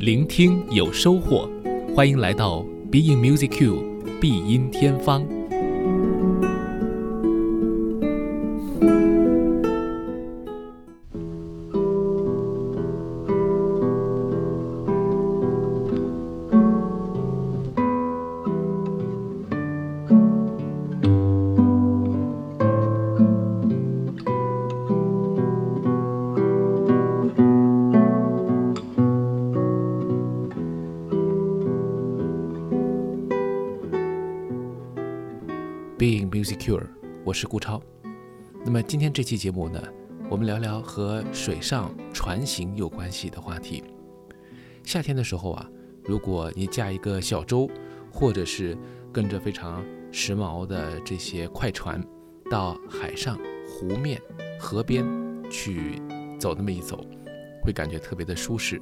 聆听有收获，欢迎来到 Being Music Q 必音天方。我是顾超。那么今天这期节目呢，我们聊聊和水上船行有关系的话题。夏天的时候啊，如果你驾一个小舟，或者是跟着非常时髦的这些快船，到海上、湖面、河边去走那么一走，会感觉特别的舒适。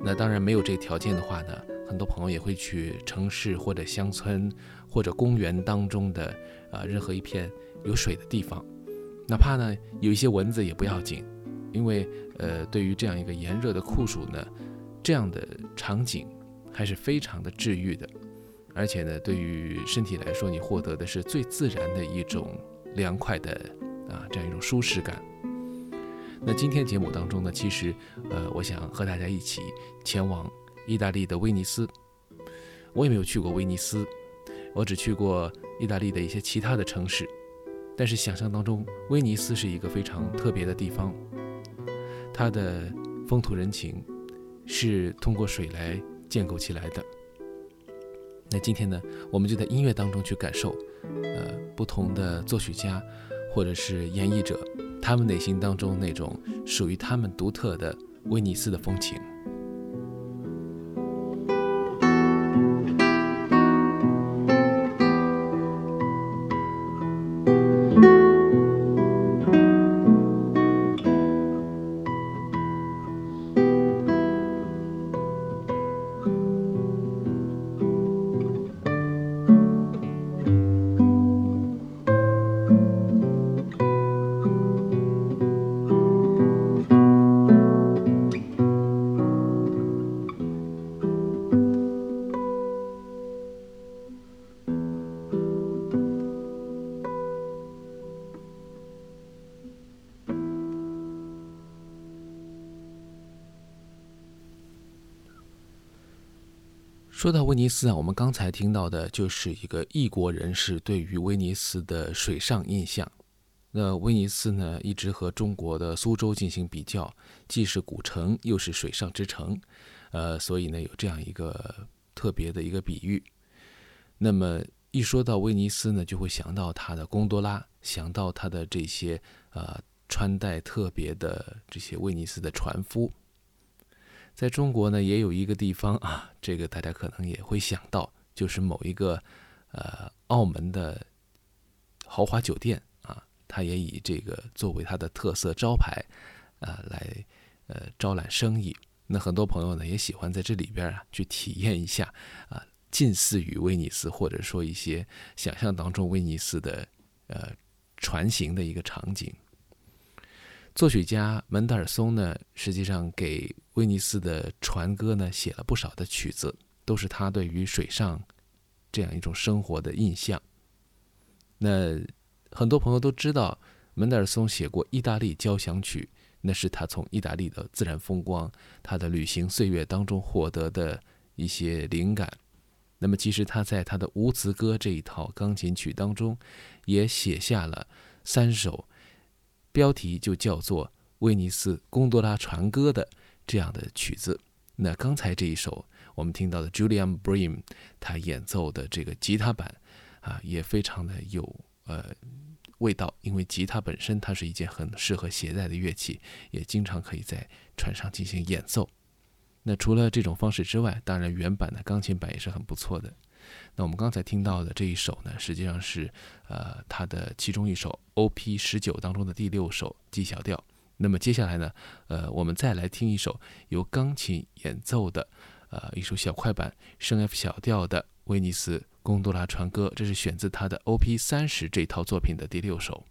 那当然没有这个条件的话呢，很多朋友也会去城市或者乡村。或者公园当中的啊任何一片有水的地方，哪怕呢有一些蚊子也不要紧，因为呃对于这样一个炎热的酷暑呢，这样的场景还是非常的治愈的，而且呢对于身体来说，你获得的是最自然的一种凉快的啊这样一种舒适感。那今天节目当中呢，其实呃我想和大家一起前往意大利的威尼斯，我也没有去过威尼斯。我只去过意大利的一些其他的城市，但是想象当中，威尼斯是一个非常特别的地方。它的风土人情是通过水来建构起来的。那今天呢，我们就在音乐当中去感受，呃，不同的作曲家或者是演绎者，他们内心当中那种属于他们独特的威尼斯的风情。说到威尼斯啊，我们刚才听到的就是一个异国人士对于威尼斯的水上印象。那威尼斯呢，一直和中国的苏州进行比较，既是古城，又是水上之城，呃，所以呢，有这样一个特别的一个比喻。那么一说到威尼斯呢，就会想到它的贡多拉，想到它的这些呃穿戴特别的这些威尼斯的船夫。在中国呢，也有一个地方啊，这个大家可能也会想到，就是某一个呃澳门的豪华酒店啊，它也以这个作为它的特色招牌啊，来呃招揽生意。那很多朋友呢，也喜欢在这里边啊去体验一下啊，近似于威尼斯，或者说一些想象当中威尼斯的呃船行的一个场景。作曲家门德尔松呢，实际上给威尼斯的船歌呢写了不少的曲子，都是他对于水上这样一种生活的印象。那很多朋友都知道，门德尔松写过意大利交响曲，那是他从意大利的自然风光、他的旅行岁月当中获得的一些灵感。那么，其实他在他的无词歌这一套钢琴曲当中，也写下了三首。标题就叫做《威尼斯贡多拉船歌》的这样的曲子。那刚才这一首我们听到的 Julian Bream 他演奏的这个吉他版啊，也非常的有呃味道，因为吉他本身它是一件很适合携带的乐器，也经常可以在船上进行演奏。那除了这种方式之外，当然原版的钢琴版也是很不错的。那我们刚才听到的这一首呢，实际上是呃它的其中一首 O.P. 十九当中的第六首 G 小调。那么接下来呢，呃，我们再来听一首由钢琴演奏的呃一首小快板升 F 小调的威尼斯贡多拉船歌，这是选自他的 O.P. 三十这套作品的第六首。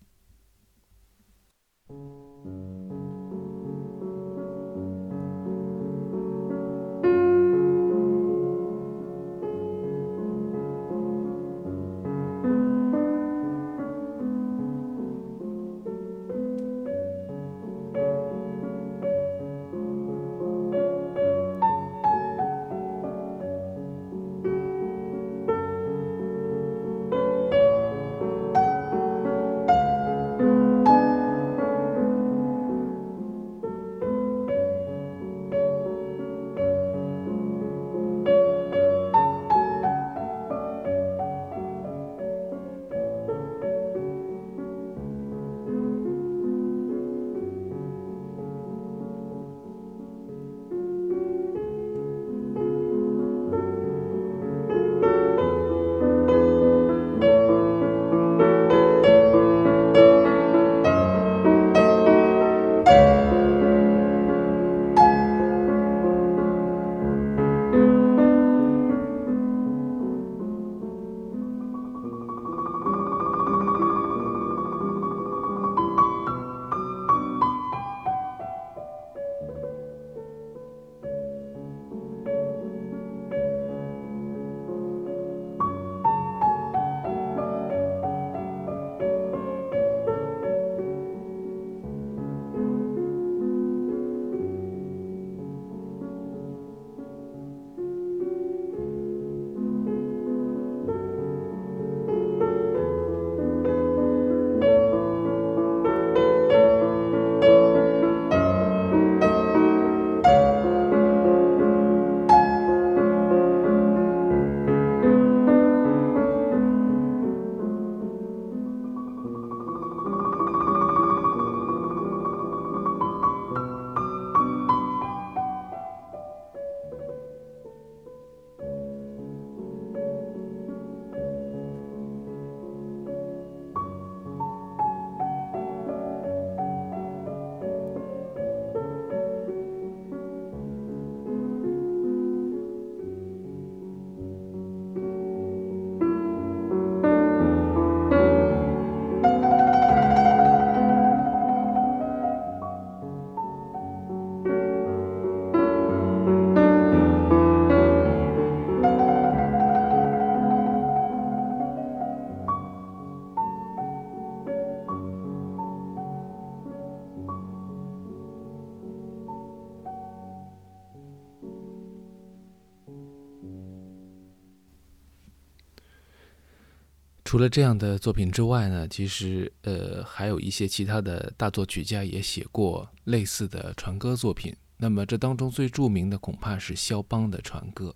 除了这样的作品之外呢，其实呃还有一些其他的大作曲家也写过类似的船歌作品。那么这当中最著名的恐怕是肖邦的船歌。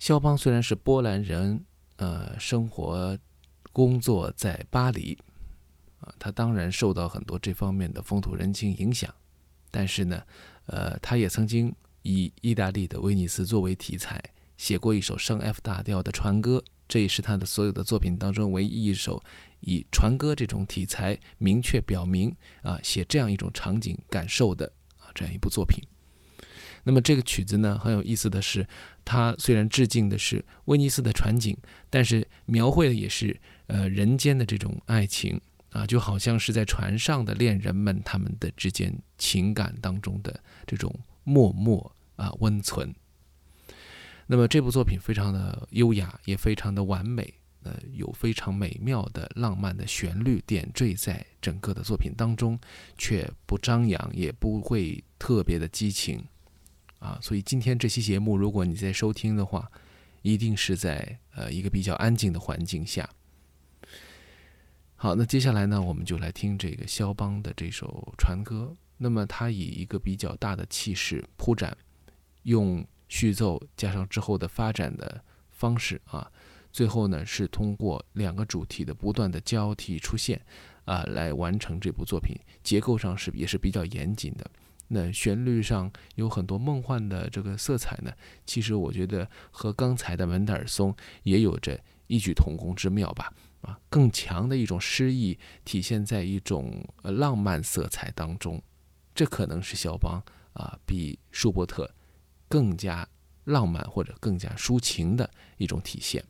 肖邦虽然是波兰人，呃，生活工作在巴黎，啊，他当然受到很多这方面的风土人情影响，但是呢，呃，他也曾经以意大利的威尼斯作为题材，写过一首升 F 大调的船歌。这也是他的所有的作品当中唯一一首以船歌这种题材明确表明啊写这样一种场景感受的啊这样一部作品。那么这个曲子呢很有意思的是，它虽然致敬的是威尼斯的船景，但是描绘的也是呃人间的这种爱情啊，就好像是在船上的恋人们他们的之间情感当中的这种默默啊温存。那么这部作品非常的优雅，也非常的完美，呃，有非常美妙的浪漫的旋律点缀在整个的作品当中，却不张扬，也不会特别的激情，啊，所以今天这期节目，如果你在收听的话，一定是在呃一个比较安静的环境下。好，那接下来呢，我们就来听这个肖邦的这首船歌。那么它以一个比较大的气势铺展，用。序奏加上之后的发展的方式啊，最后呢是通过两个主题的不断的交替出现啊，来完成这部作品。结构上是也是比较严谨的。那旋律上有很多梦幻的这个色彩呢，其实我觉得和刚才的门德尔松也有着异曲同工之妙吧。啊，更强的一种诗意体现在一种呃浪漫色彩当中，这可能是肖邦啊比舒伯特。更加浪漫或者更加抒情的一种体现。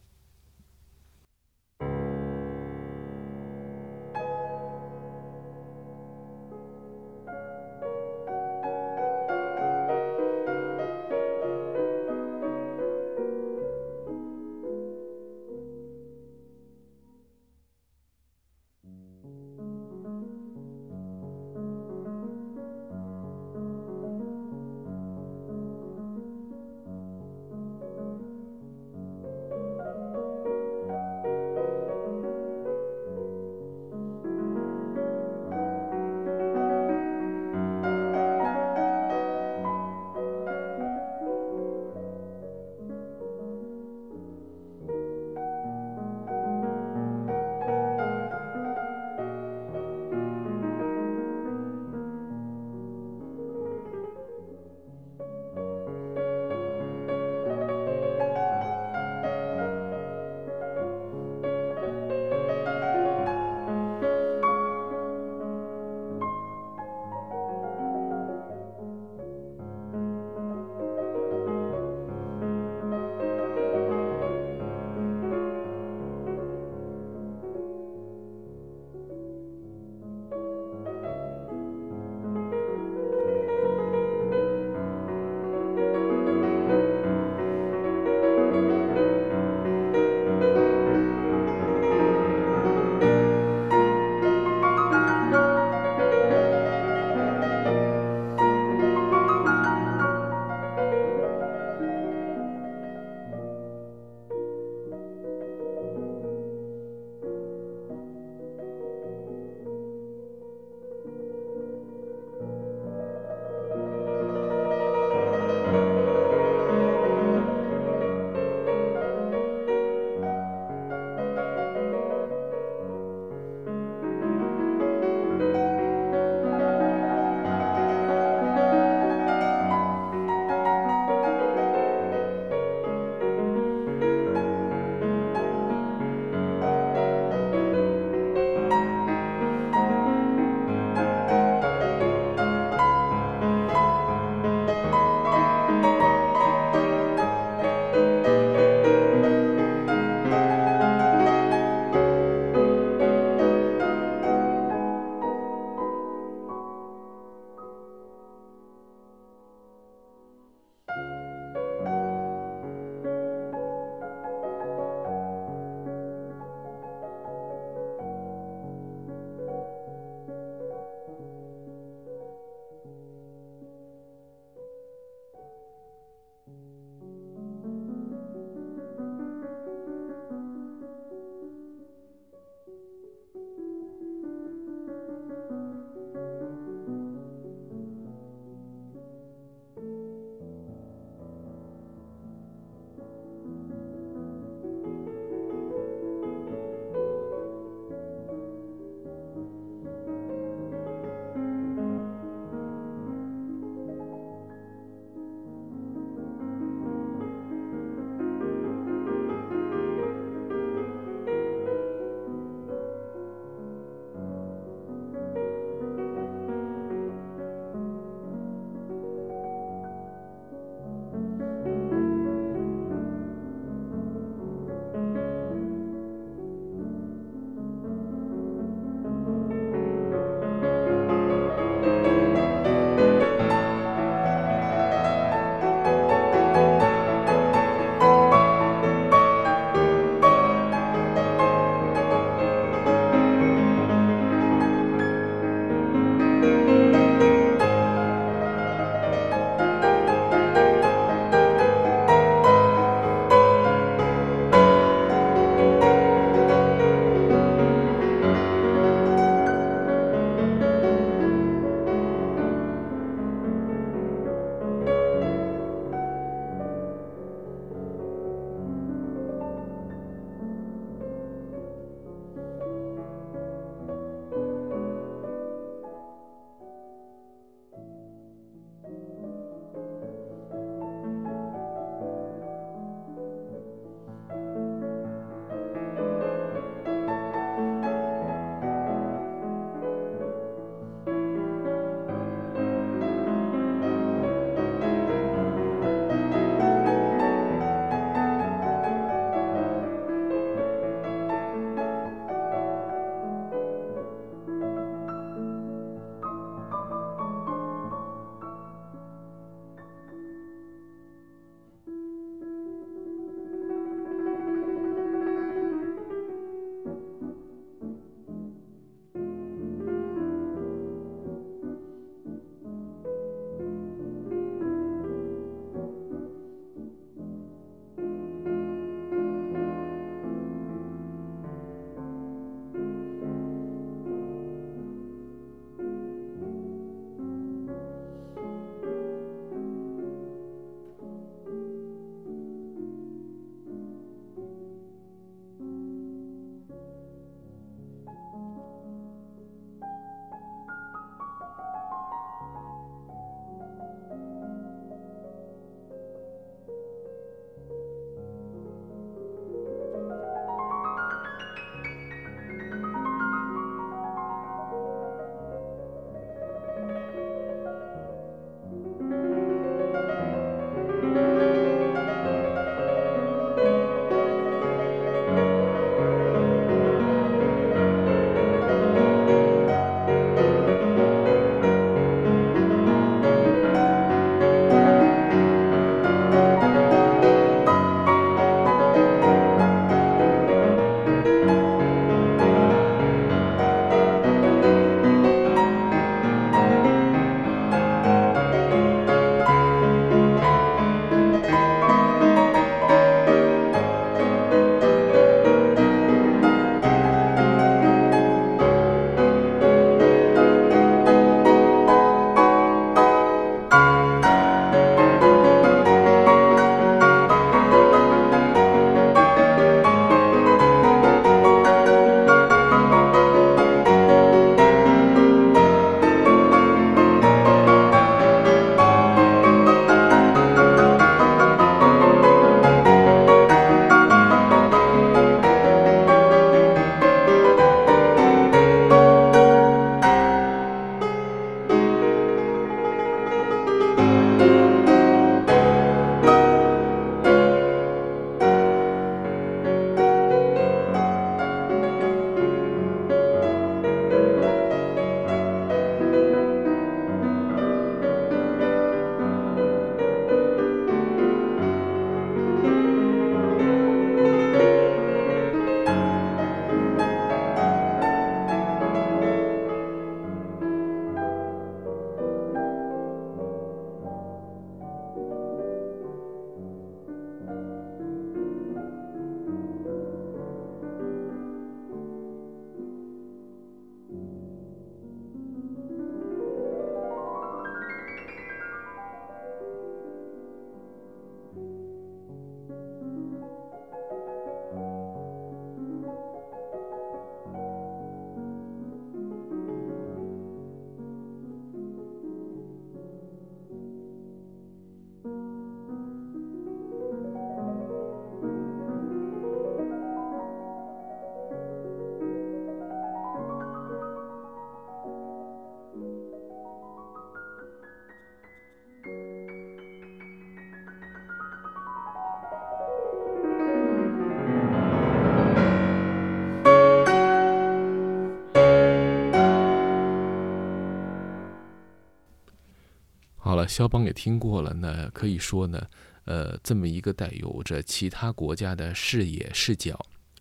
肖邦也听过了，那可以说呢，呃，这么一个带有着其他国家的视野视角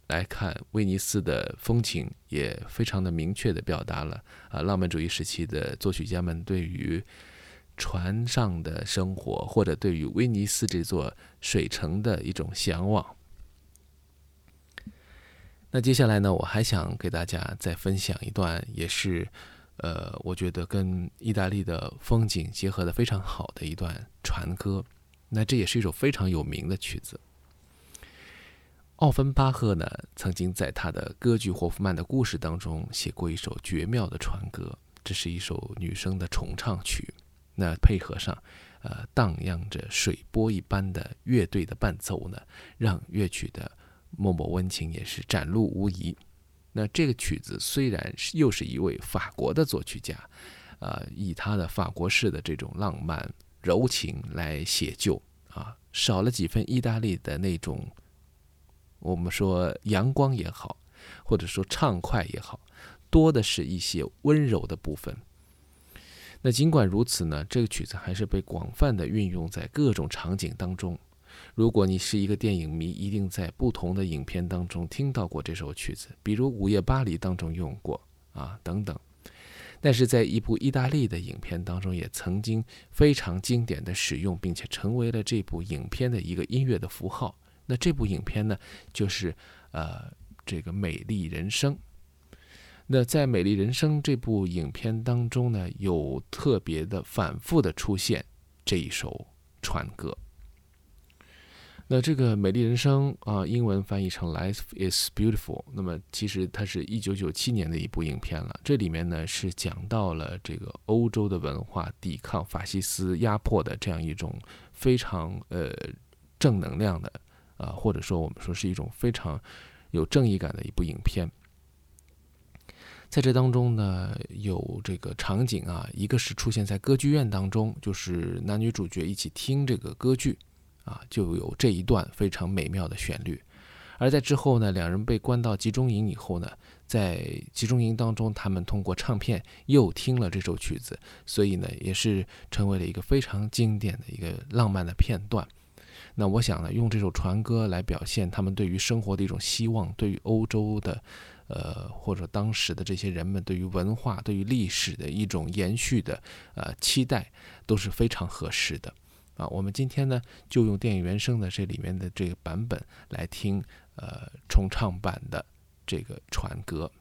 来看威尼斯的风情，也非常的明确的表达了啊，浪漫主义时期的作曲家们对于船上的生活，或者对于威尼斯这座水城的一种向往。那接下来呢，我还想给大家再分享一段，也是，呃，我觉得跟意大利的风景结合的非常好的一段船歌。那这也是一首非常有名的曲子。奥芬巴赫呢，曾经在他的歌剧《霍夫曼的故事》当中写过一首绝妙的船歌，这是一首女声的重唱曲。那配合上，呃，荡漾着水波一般的乐队的伴奏呢，让乐曲的。默默温情也是展露无遗。那这个曲子虽然是又是一位法国的作曲家，呃，以他的法国式的这种浪漫柔情来写就啊，少了几分意大利的那种，我们说阳光也好，或者说畅快也好，多的是一些温柔的部分。那尽管如此呢，这个曲子还是被广泛的运用在各种场景当中。如果你是一个电影迷，一定在不同的影片当中听到过这首曲子，比如《午夜巴黎》当中用过啊等等。但是在一部意大利的影片当中，也曾经非常经典的使用，并且成为了这部影片的一个音乐的符号。那这部影片呢，就是呃这个《美丽人生》。那在《美丽人生》这部影片当中呢，有特别的反复的出现这一首船歌。那这个《美丽人生》啊，英文翻译成《Life Is Beautiful》。那么其实它是一九九七年的一部影片了。这里面呢是讲到了这个欧洲的文化抵抗法西斯压迫的这样一种非常呃正能量的啊，或者说我们说是一种非常有正义感的一部影片。在这当中呢，有这个场景啊，一个是出现在歌剧院当中，就是男女主角一起听这个歌剧。啊，就有这一段非常美妙的旋律，而在之后呢，两人被关到集中营以后呢，在集中营当中，他们通过唱片又听了这首曲子，所以呢，也是成为了一个非常经典的一个浪漫的片段。那我想呢，用这首船歌来表现他们对于生活的一种希望，对于欧洲的，呃，或者当时的这些人们对于文化、对于历史的一种延续的呃期待，都是非常合适的。啊，我们今天呢就用电影原声的这里面的这个版本来听，呃，重唱版的这个船歌。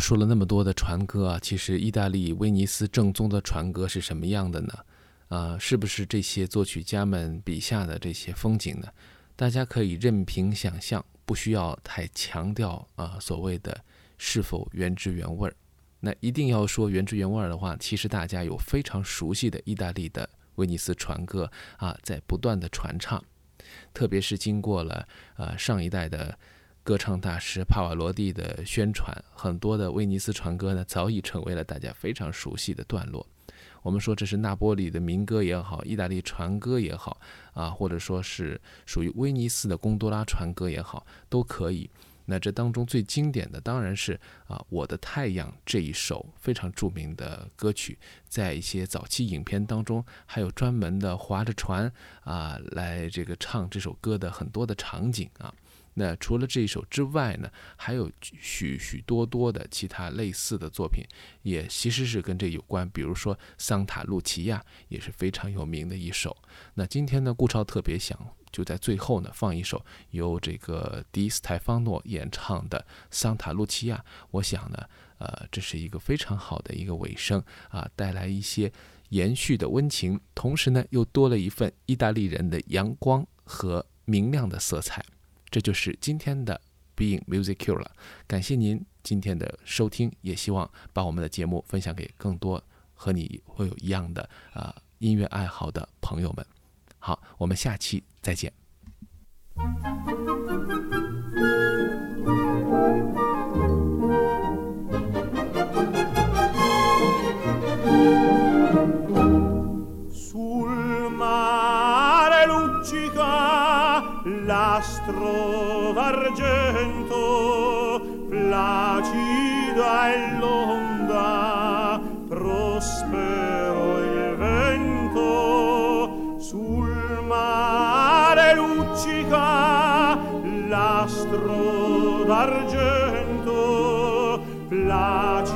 说了那么多的船歌啊，其实意大利威尼斯正宗的船歌是什么样的呢？啊，是不是这些作曲家们笔下的这些风景呢？大家可以任凭想象，不需要太强调啊，所谓的是否原汁原味儿。那一定要说原汁原味儿的话，其实大家有非常熟悉的意大利的威尼斯船歌啊，在不断的传唱，特别是经过了呃上一代的。歌唱大师帕瓦罗蒂的宣传，很多的威尼斯船歌呢，早已成为了大家非常熟悉的段落。我们说这是那波里的民歌也好，意大利船歌也好，啊，或者说是属于威尼斯的贡多拉船歌也好，都可以。那这当中最经典的当然是啊，《我的太阳》这一首非常著名的歌曲，在一些早期影片当中，还有专门的划着船啊来这个唱这首歌的很多的场景啊。那除了这一首之外呢，还有许许多多的其他类似的作品，也其实是跟这有关。比如说《桑塔露琪亚》也是非常有名的一首。那今天呢，顾超特别想就在最后呢放一首由这个迪斯泰方诺演唱的《桑塔露琪亚》。我想呢，呃，这是一个非常好的一个尾声啊，带来一些延续的温情，同时呢又多了一份意大利人的阳光和明亮的色彩。这就是今天的 Being Music Q 了，感谢您今天的收听，也希望把我们的节目分享给更多和你会有一样的啊音乐爱好的朋友们。好，我们下期再见。L'astro d'argento placida è l'onda prospero il vento sul mare luccica l'astro d'argento placida